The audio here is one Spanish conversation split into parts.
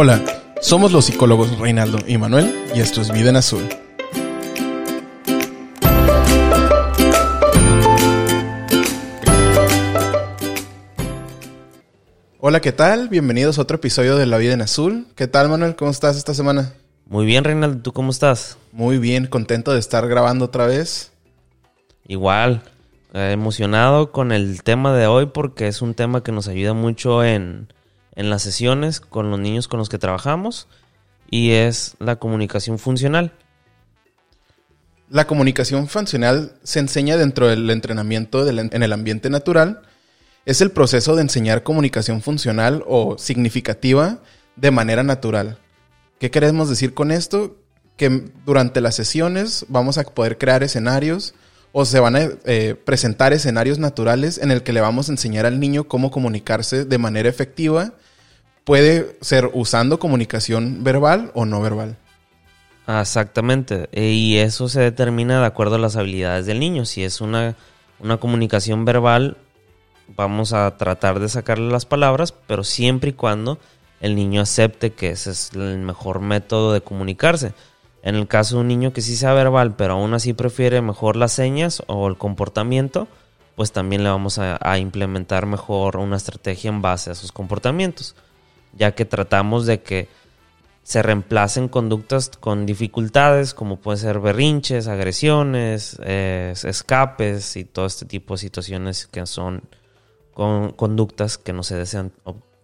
Hola, somos los psicólogos Reinaldo y Manuel y esto es Vida en Azul. Hola, ¿qué tal? Bienvenidos a otro episodio de La Vida en Azul. ¿Qué tal, Manuel? ¿Cómo estás esta semana? Muy bien, Reinaldo. ¿Tú cómo estás? Muy bien, contento de estar grabando otra vez. Igual, eh, emocionado con el tema de hoy porque es un tema que nos ayuda mucho en, en las sesiones con los niños con los que trabajamos y es la comunicación funcional. La comunicación funcional se enseña dentro del entrenamiento del- en el ambiente natural. Es el proceso de enseñar comunicación funcional o significativa de manera natural. ¿Qué queremos decir con esto? Que durante las sesiones vamos a poder crear escenarios o se van a eh, presentar escenarios naturales en el que le vamos a enseñar al niño cómo comunicarse de manera efectiva. Puede ser usando comunicación verbal o no verbal. Ah, Exactamente. E- Y eso se determina de acuerdo a las habilidades del niño. Si es una, una comunicación verbal, vamos a tratar de sacarle las palabras, pero siempre y cuando el niño acepte que ese es el mejor método de comunicarse. En el caso de un niño que sí sea verbal, pero aún así prefiere mejor las señas o el comportamiento, pues también le vamos a, a implementar mejor una estrategia en base a sus comportamientos, ya que tratamos de que se reemplacen conductas con dificultades, como pueden ser berrinches, agresiones, eh, escapes y todo este tipo de situaciones que son con- conductas que no se desean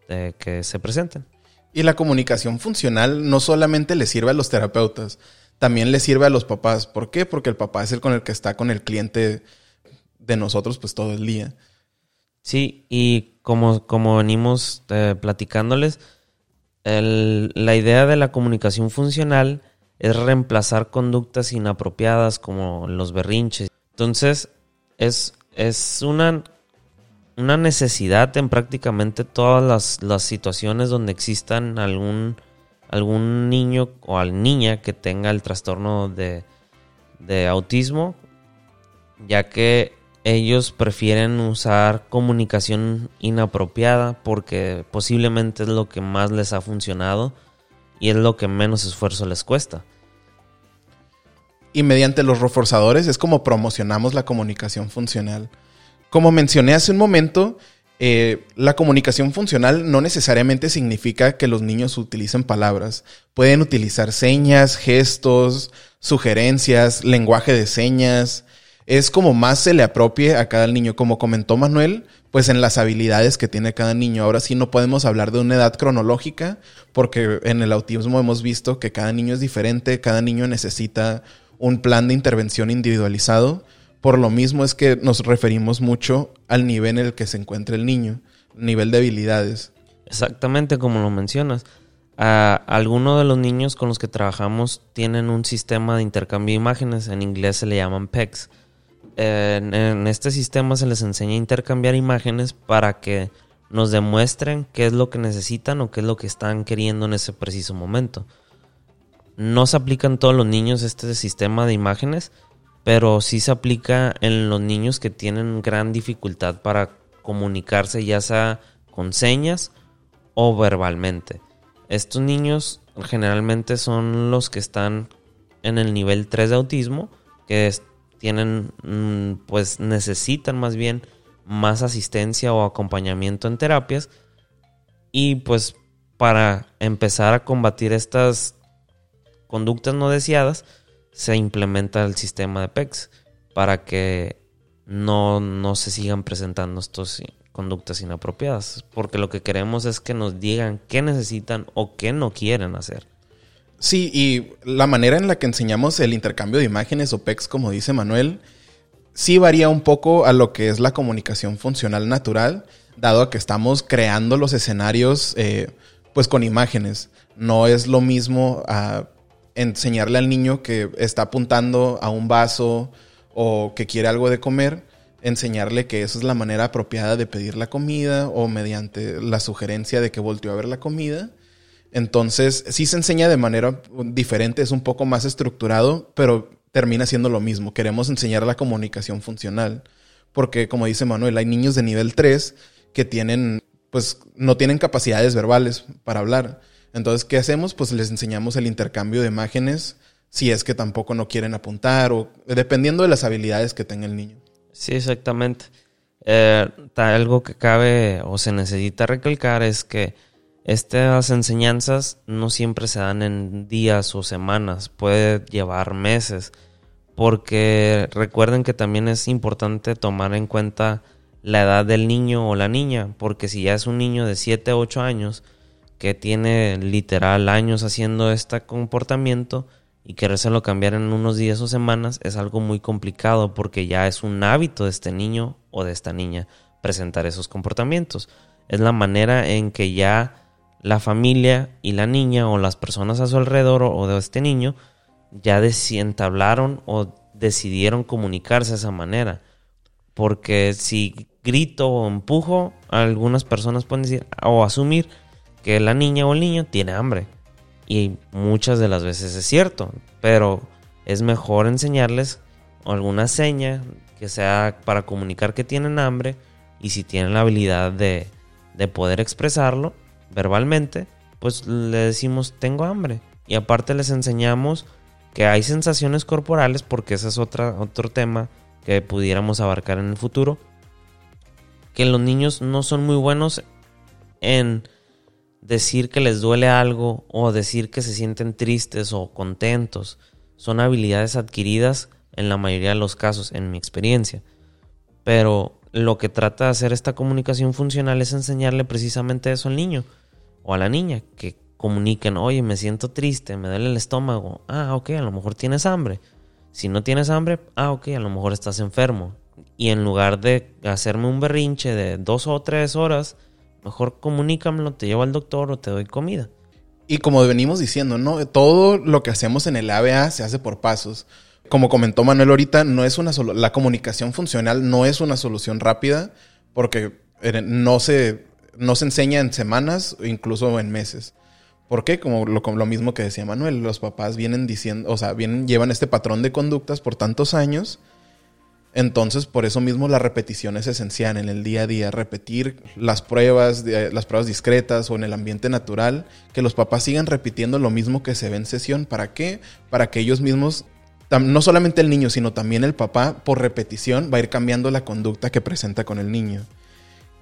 eh, que se presenten. Y la comunicación funcional no solamente le sirve a los terapeutas, también le sirve a los papás. ¿Por qué? Porque el papá es el con el que está con el cliente de nosotros pues todo el día. Sí, y como, como venimos eh, platicándoles, la idea de la comunicación funcional es reemplazar conductas inapropiadas como los berrinches. Entonces, es, es una, una necesidad en prácticamente todas las, las situaciones donde existan algún, algún niño o al niña que tenga el trastorno de, de autismo, ya que ellos prefieren usar comunicación inapropiada porque posiblemente es lo que más les ha funcionado y es lo que menos esfuerzo les cuesta. Y mediante los reforzadores es como promocionamos la comunicación funcional. Como mencioné hace un momento, eh, la comunicación funcional no necesariamente significa que los niños utilicen palabras. Pueden utilizar señas, gestos, sugerencias, lenguaje de señas. Es como más se le apropie a cada niño. Como comentó Manuel, pues en las habilidades que tiene cada niño. Ahora sí no podemos hablar de una edad cronológica, porque en el autismo hemos visto que cada niño es diferente, cada niño necesita un plan de intervención individualizado. Por lo mismo es que nos referimos mucho al nivel en el que se encuentra el niño, nivel de habilidades. Exactamente como lo mencionas. Algunos de los niños con los que trabajamos tienen un sistema de intercambio de imágenes, en inglés se le llaman PECs. En, en este sistema se les enseña a intercambiar imágenes para que nos demuestren qué es lo que necesitan o qué es lo que están queriendo en ese preciso momento. No se aplica en todos los niños este sistema de imágenes, pero sí se aplica en los niños que tienen gran dificultad para comunicarse, ya sea con señas o verbalmente. Estos niños generalmente son los que están en el nivel 3 de autismo, que tienen, mm, pues necesitan más bien más asistencia o acompañamiento en terapias. Y pues para empezar a combatir estas conductas no deseadas, se implementa el sistema de PECS para que no, no se sigan presentando estas conductas inapropiadas. Porque lo que queremos es que nos digan qué necesitan o qué no quieren hacer. Sí, y la manera en la que enseñamos el intercambio de imágenes o PECs, como dice Manuel, sí varía un poco a lo que es la comunicación funcional natural, dado que estamos creando los escenarios eh, pues con imágenes. No es lo mismo a enseñarle al niño que está apuntando a un vaso o que quiere algo de comer, enseñarle que esa es la manera apropiada de pedir la comida o mediante la sugerencia de que volteó a ver la comida. Entonces, sí se enseña de manera diferente, es un poco más estructurado, pero termina siendo lo mismo. Queremos enseñar la comunicación funcional. Porque, como dice Manuel, hay niños de nivel 3 que tienen, pues, no tienen capacidades verbales para hablar. Entonces, ¿qué hacemos? Pues les enseñamos el intercambio de imágenes si es que tampoco no quieren apuntar o dependiendo de las habilidades que tenga el niño. Sí, exactamente. Eh, algo que cabe o se necesita recalcar es que estas enseñanzas no siempre se dan en días o semanas, puede llevar meses, porque recuerden que también es importante tomar en cuenta la edad del niño o la niña, porque si ya es un niño de 7 o 8 años que tiene literal años haciendo este comportamiento y querérselo cambiar en unos días o semanas es algo muy complicado porque ya es un hábito de este niño o de esta niña presentar esos comportamientos. Es la manera en que ya la familia y la niña o las personas a su alrededor o de este niño ya entablaron o decidieron comunicarse de esa manera. Porque si grito o empujo, algunas personas pueden decir o asumir que la niña o el niño tiene hambre. Y muchas de las veces es cierto, pero es mejor enseñarles alguna seña que sea para comunicar que tienen hambre y si tienen la habilidad de, de poder expresarlo, verbalmente, pues le decimos tengo hambre. Y aparte les enseñamos que hay sensaciones corporales, porque ese es otro tema que pudiéramos abarcar en el futuro. Que los niños no son muy buenos en decir que les duele algo o decir que se sienten tristes o contentos. Son habilidades adquiridas en la mayoría de los casos, en mi experiencia. Pero lo que trata de hacer esta comunicación funcional es enseñarle precisamente eso al niño o a la niña, que comuniquen, oye, me siento triste, me duele el estómago, ah, ok, a lo mejor tienes hambre. Si no tienes hambre, ah, ok, a lo mejor estás enfermo. Y en lugar de hacerme un berrinche de dos o tres horas, mejor comunícamelo, te llevo al doctor o te doy comida. Y como venimos diciendo, ¿no? Todo lo que hacemos en el ABA se hace por pasos. Como comentó Manuel ahorita, no es una la comunicación funcional no es una solución rápida porque eh, no se no se enseña en semanas o incluso en meses. ¿Por qué? Como lo, lo, mismo que decía Manuel, los papás vienen diciendo, o sea, vienen, llevan este patrón de conductas por tantos años. Entonces, por eso mismo la repetición es esencial en el día a día, repetir las pruebas, las pruebas discretas o en el ambiente natural, que los papás sigan repitiendo lo mismo que se ve en sesión. ¿Para qué? Para que ellos mismos, no solamente el niño, sino también el papá, por repetición, va a ir cambiando la conducta que presenta con el niño.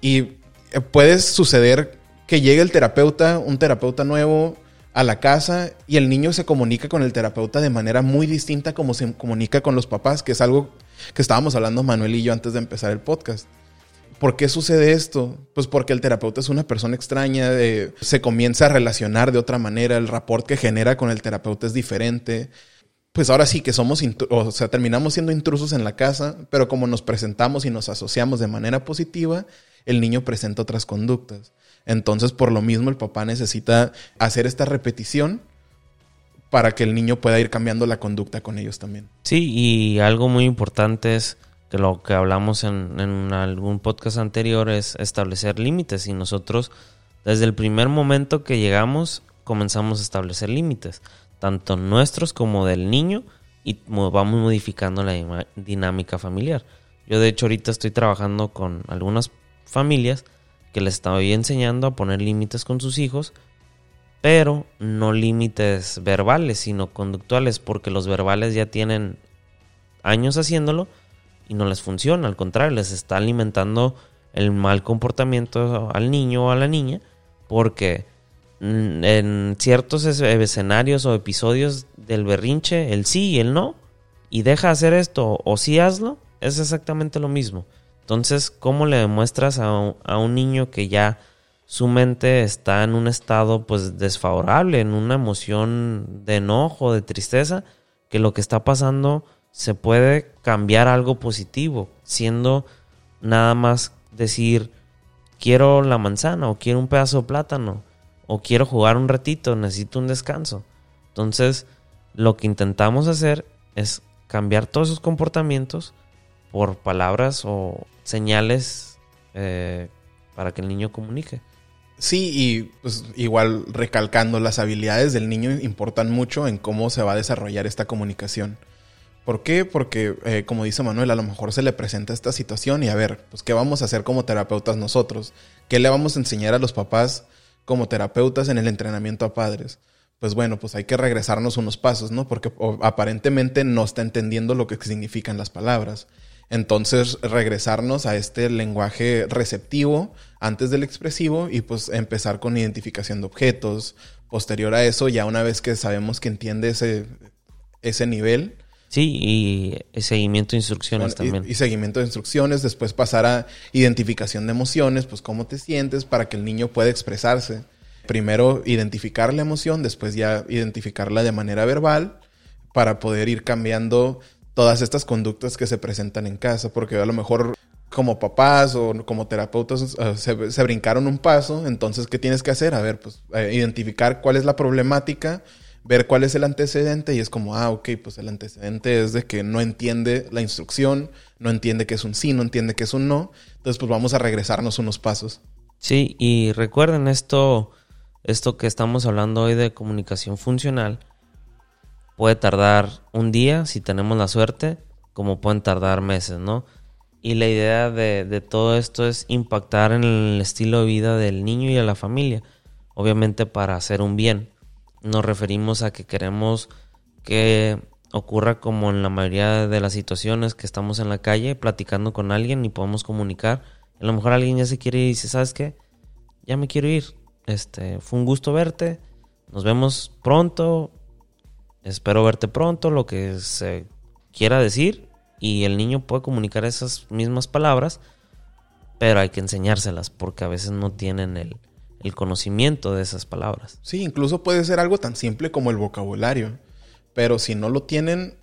Y puede suceder que llegue el terapeuta, un terapeuta nuevo a la casa y el niño se comunica con el terapeuta de manera muy distinta como se comunica con los papás, que es algo que estábamos hablando Manuel y yo antes de empezar el podcast. ¿Por qué sucede esto? Pues porque el terapeuta es una persona extraña, se comienza a relacionar de otra manera, el rapport que genera con el terapeuta es diferente. Pues ahora sí que somos, o sea, terminamos siendo intrusos en la casa, pero como nos presentamos y nos asociamos de manera positiva, el niño presenta otras conductas. Entonces, por lo mismo, el papá necesita hacer esta repetición para que el niño pueda ir cambiando la conducta con ellos también. Sí, y algo muy importante es que lo que hablamos en, algún podcast anterior es establecer límites y nosotros desde el primer momento que llegamos comenzamos a establecer límites, tanto nuestros como del niño y vamos modificando la dinámica familiar. Yo de hecho ahorita estoy trabajando con algunas familias que les estoy enseñando a poner límites con sus hijos, pero no límites verbales, sino conductuales, porque los verbales ya tienen años haciéndolo y no les funciona, al contrario, les está alimentando el mal comportamiento al niño o a la niña, porque en ciertos escenarios o episodios del berrinche, el sí y el no, y deja hacer esto o sí hazlo, es exactamente lo mismo. Entonces, ¿cómo le demuestras a un, niño que ya su mente está en un estado pues desfavorable, en una emoción de enojo, de tristeza, que lo que está pasando se puede cambiar algo positivo, siendo nada más decir quiero la manzana o quiero un pedazo de plátano o quiero jugar un ratito, necesito un descanso. Entonces, lo que intentamos hacer es cambiar todos esos comportamientos por palabras o señales eh, para que el niño comunique. Sí, y pues igual recalcando, las habilidades del niño importan mucho en cómo se va a desarrollar esta comunicación. ¿Por qué? Porque, eh, como dice Manuel, a lo mejor se le presenta esta situación y a ver, pues, ¿qué vamos a hacer como terapeutas nosotros? ¿Qué le vamos a enseñar a los papás como terapeutas en el entrenamiento a padres. Pues bueno, pues hay que regresarnos unos pasos, ¿no? Porque aparentemente no está entendiendo lo que significan las palabras. Entonces, regresarnos a este lenguaje receptivo antes del expresivo y pues empezar con identificación de objetos. Posterior a eso, ya una vez que sabemos que entiende ese, ese nivel, Sí, y seguimiento de instrucciones también. Y, seguimiento de instrucciones, después pasar a identificación de emociones, pues cómo te sientes para que el niño pueda expresarse. Primero identificar la emoción, después ya identificarla de manera verbal para poder ir cambiando todas estas conductas que se presentan en casa, porque a lo mejor como papás o como terapeutas eh, se, brincaron un paso, entonces ¿qué tienes que hacer? A ver, pues eh, identificar cuál es la problemática ver cuál es el antecedente y es como, ah, ok, pues el antecedente es de que no entiende la instrucción, no entiende que es un sí, no entiende que es un no. Entonces, pues vamos a regresarnos unos pasos. Sí, y recuerden esto, esto que estamos hablando hoy de comunicación funcional, puede tardar un día si tenemos la suerte, como pueden tardar meses, ¿no? Y la idea de, todo esto es impactar en el estilo de vida del niño y de la familia, obviamente para hacer un bien nos referimos a que queremos que ocurra como en la mayoría de las situaciones que estamos en la calle platicando con alguien y podemos comunicar. A lo mejor alguien ya se quiere ir y dice, ¿sabes qué? Ya me quiero ir. Este, fue un gusto verte. Nos vemos pronto. Espero verte pronto, lo que se quiera decir. Y el niño puede comunicar esas mismas palabras, pero hay que enseñárselas porque a veces no tienen el, el conocimiento de esas palabras. Sí, incluso puede ser algo tan simple como el vocabulario. Pero si no lo tienen,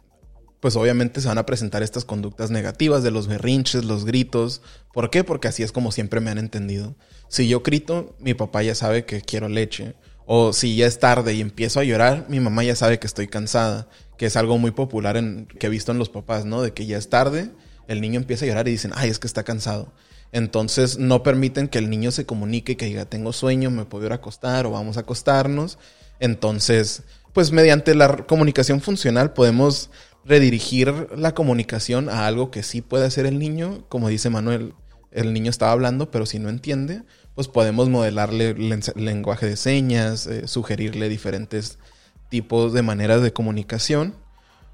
pues obviamente se van a presentar estas conductas negativas de los berrinches, los gritos. ¿Por qué? Porque así es como siempre me han entendido. Si yo grito, mi papá ya sabe que quiero leche. O si ya es tarde y empiezo a llorar, mi mamá ya sabe que estoy cansada. Que es algo muy popular en, que he visto en los papás, ¿no? De que ya es tarde, el niño empieza a llorar y dicen, ay, es que está cansado. Entonces no permiten que el niño se comunique, que diga, tengo sueño, me puedo ir a acostar o vamos a acostarnos. Entonces, pues mediante la comunicación funcional podemos redirigir la comunicación a algo que sí puede hacer el niño. Como dice Manuel, el niño estaba hablando, pero si no entiende, pues podemos modelarle lenguaje de señas, eh, sugerirle diferentes tipos de maneras de comunicación.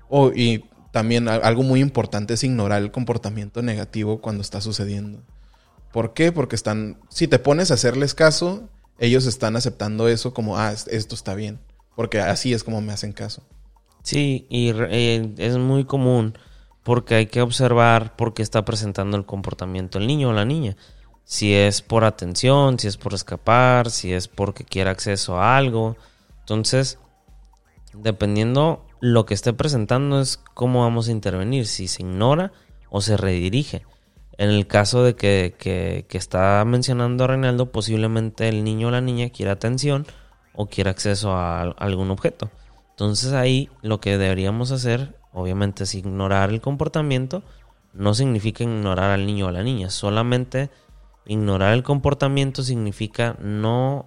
O, y también algo muy importante es ignorar el comportamiento negativo cuando está sucediendo. ¿Por qué? Porque están, si te pones a hacerles caso, ellos están aceptando eso como, ah, esto está bien, porque así es como me hacen caso. Sí, y eh, es muy común porque hay que observar por qué está presentando el comportamiento el niño o la niña. Si es por atención, si es por escapar, si es porque quiere acceso a algo. Entonces, dependiendo lo que esté presentando es cómo vamos a intervenir, si se ignora o se redirige. En el caso de que, que, está mencionando Reinaldo, posiblemente el niño o la niña quiera atención o quiera acceso a, algún objeto. Entonces ahí lo que deberíamos hacer, obviamente, es ignorar el comportamiento. No significa ignorar al niño o a la niña, solamente ignorar el comportamiento significa no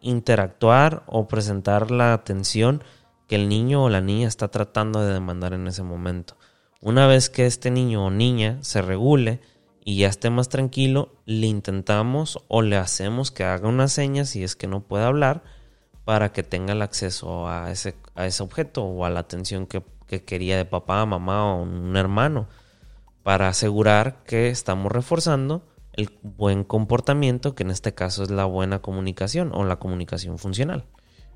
interactuar o presentar la atención que el niño o la niña está tratando de demandar en ese momento. Una vez que este niño o niña se regule, y ya esté más tranquilo, le intentamos o le hacemos que haga una seña si es que no puede hablar para que tenga el acceso a ese, a ese objeto o a la atención que, quería de papá, mamá o un hermano para asegurar que estamos reforzando el buen comportamiento, que en este caso es la buena comunicación o la comunicación funcional.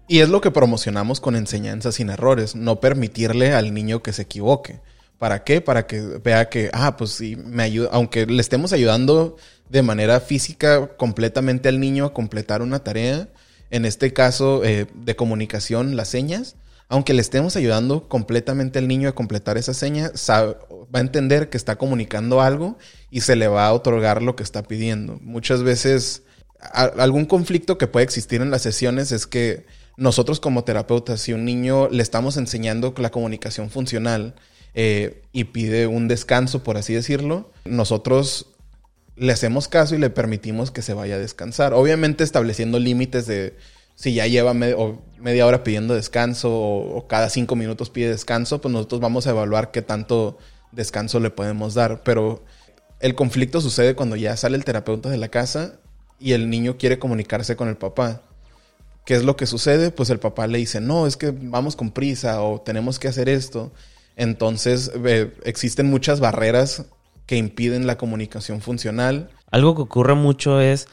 Y es lo que promocionamos con enseñanza sin errores, no permitirle al niño que se equivoque. ¿Para qué? Para que vea que, ah, pues sí, me ayuda, aunque le estemos ayudando de manera física completamente al niño a completar una tarea, en este caso eh, de comunicación, las señas, aunque le estemos ayudando completamente al niño a completar esa seña, va a entender que está comunicando algo y se le va a otorgar lo que está pidiendo. Muchas veces, algún conflicto que puede existir en las sesiones es que nosotros como terapeutas, si un niño le estamos enseñando la comunicación funcional, eh, y pide un descanso, por así decirlo, nosotros le hacemos caso y le permitimos que se vaya a descansar. Obviamente estableciendo límites de si ya lleva media hora pidiendo descanso o, cada cinco minutos pide descanso, pues nosotros vamos a evaluar qué tanto descanso le podemos dar. Pero el conflicto sucede cuando ya sale el terapeuta de la casa y el niño quiere comunicarse con el papá. ¿Qué es lo que sucede? Pues el papá le dice, no, es que vamos con prisa o tenemos que hacer esto. Entonces existen muchas barreras que impiden la comunicación funcional. Algo que ocurre mucho es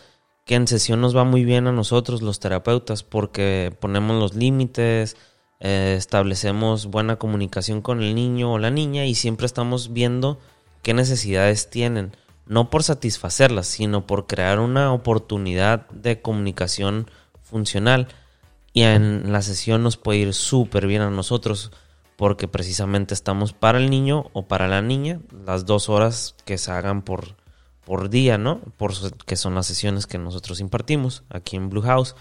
que en sesión nos va muy bien a nosotros los terapeutas porque ponemos los límites, eh, establecemos buena comunicación con el niño o la niña y siempre estamos viendo qué necesidades tienen, no por satisfacerlas, sino por crear una oportunidad de comunicación funcional. Y en la sesión nos puede ir súper bien a nosotros porque precisamente estamos para el niño o para la niña las dos horas que se hagan por, por día, ¿no? Por, que son las sesiones que nosotros impartimos aquí en Blue House.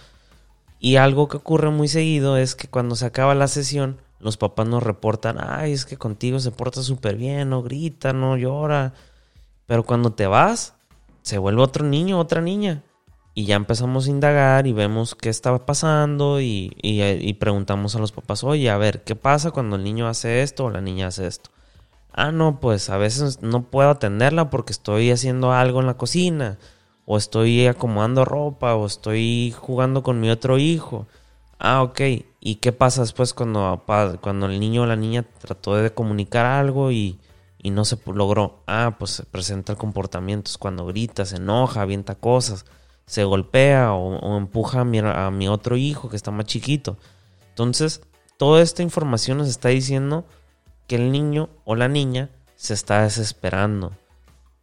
Y algo que ocurre muy seguido es que cuando se acaba la sesión, los papás nos reportan, ay, es que contigo se porta súper bien, no grita, no llora. Pero cuando te vas, se vuelve otro niño, otra niña. Y ya empezamos a indagar y vemos qué estaba pasando y, y, preguntamos a los papás, oye, a ver, ¿qué pasa cuando el niño hace esto o la niña hace esto? Ah, no, pues a veces no puedo atenderla porque estoy haciendo algo en la cocina, o estoy acomodando ropa, o estoy jugando con mi otro hijo. Ah, ok. ¿Y qué pasa después cuando, cuando el niño o la niña trató de comunicar algo y, y no se logró? Ah, pues se presenta el comportamiento, es cuando grita, se enoja, avienta cosas se golpea o, empuja a mi, a mi, otro hijo que está más chiquito. Entonces, toda esta información nos está diciendo que el niño o la niña se está desesperando.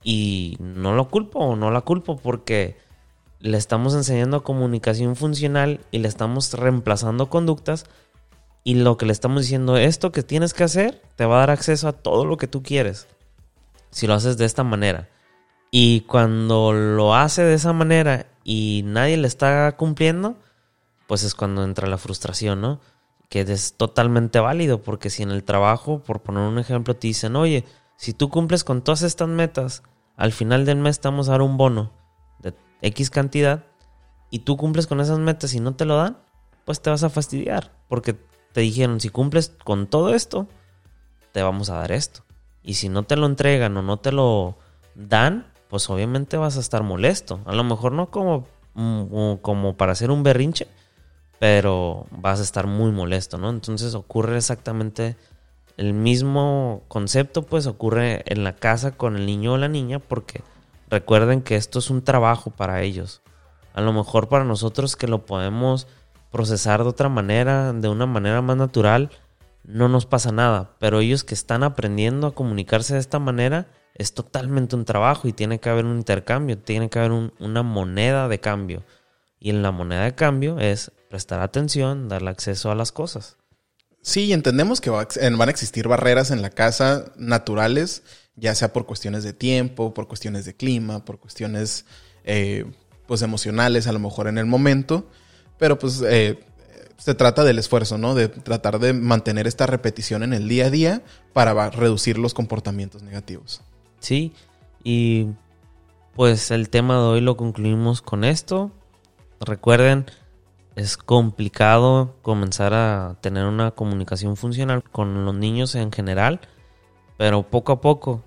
Y no lo culpo o no la culpo porque le estamos enseñando comunicación funcional y le estamos reemplazando conductas. Y lo que le estamos diciendo, esto que tienes que hacer, te va a dar acceso a todo lo que tú quieres. Si lo haces de esta manera. Y cuando lo hace de esa manera y nadie le está cumpliendo, pues es cuando entra la frustración, ¿no? Que es totalmente válido, porque si en el trabajo, por poner un ejemplo, te dicen, oye, si tú cumples con todas estas metas, al final del mes te vamos a dar un bono de X cantidad, y tú cumples con esas metas y no te lo dan, pues te vas a fastidiar, porque te dijeron, si cumples con todo esto, te vamos a dar esto. Y si no te lo entregan o no te lo dan, pues obviamente vas a estar molesto. A lo mejor no como, mm, como para hacer un berrinche, pero vas a estar muy molesto, ¿no? Entonces ocurre exactamente el mismo concepto, pues ocurre en la casa con el niño o la niña, porque recuerden que esto es un trabajo para ellos. A lo mejor para nosotros que lo podemos procesar de otra manera, de una manera más natural, no nos pasa nada, pero ellos que están aprendiendo a comunicarse de esta manera, es totalmente un trabajo y tiene que haber un intercambio, tiene que haber una moneda de cambio. Y en la moneda de cambio es prestar atención, darle acceso a las cosas. Sí, entendemos que van a existir barreras en la casa naturales, ya sea por cuestiones de tiempo, por cuestiones de clima, por cuestiones eh, pues emocionales a lo mejor en el momento, pero pues eh, se trata del esfuerzo, ¿no? De tratar de mantener esta repetición en el día a día para reducir los comportamientos negativos. Sí, y pues el tema de hoy lo concluimos con esto. Recuerden, es complicado comenzar a tener una comunicación funcional con los niños en general, pero poco a poco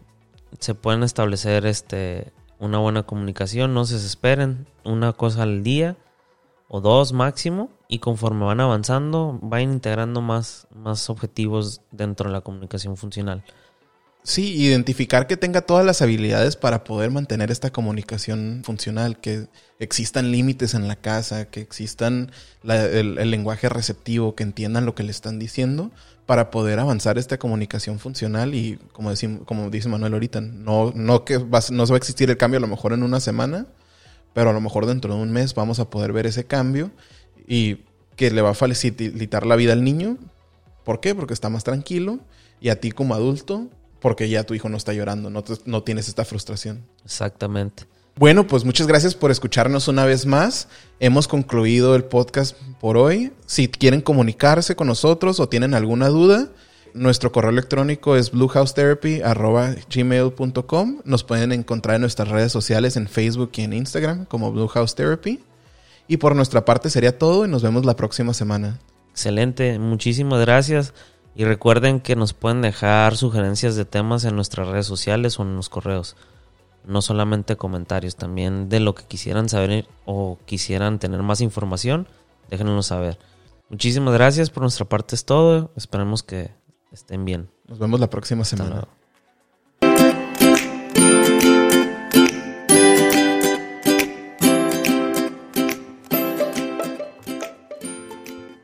se pueden establecer este una buena comunicación, no se desesperen, una cosa al día o dos máximo y conforme van avanzando van integrando más, más objetivos dentro de la comunicación funcional. Sí, identificar que tenga todas las habilidades para poder mantener esta comunicación funcional, que existan límites en la casa, que existan el, lenguaje receptivo, que entiendan lo que le están diciendo, para poder avanzar esta comunicación funcional y como, decimos, como dice Manuel ahorita, no, no que no se va a existir el cambio a lo mejor en una semana, pero a lo mejor dentro de un mes vamos a poder ver ese cambio y que le va a facilitar la vida al niño. ¿Por qué? Porque está más tranquilo y a ti como adulto porque ya tu hijo no está llorando, no, no tienes esta frustración. Exactamente. Bueno, pues muchas gracias por escucharnos una vez más. Hemos concluido el podcast por hoy. Si quieren comunicarse con nosotros o tienen alguna duda, nuestro correo electrónico es bluehousetherapy.gmail.com. Nos pueden encontrar en nuestras redes sociales en Facebook y en Instagram como Bluehouse Therapy. Y por nuestra parte sería todo y nos vemos la próxima semana. Excelente, muchísimas gracias. Y recuerden que nos pueden dejar sugerencias de temas en nuestras redes sociales o en los correos. No solamente comentarios, también de lo que quisieran saber o quisieran tener más información, déjenoslo saber. Muchísimas gracias. Por nuestra parte es todo. Esperemos que estén bien. Nos vemos la próxima semana.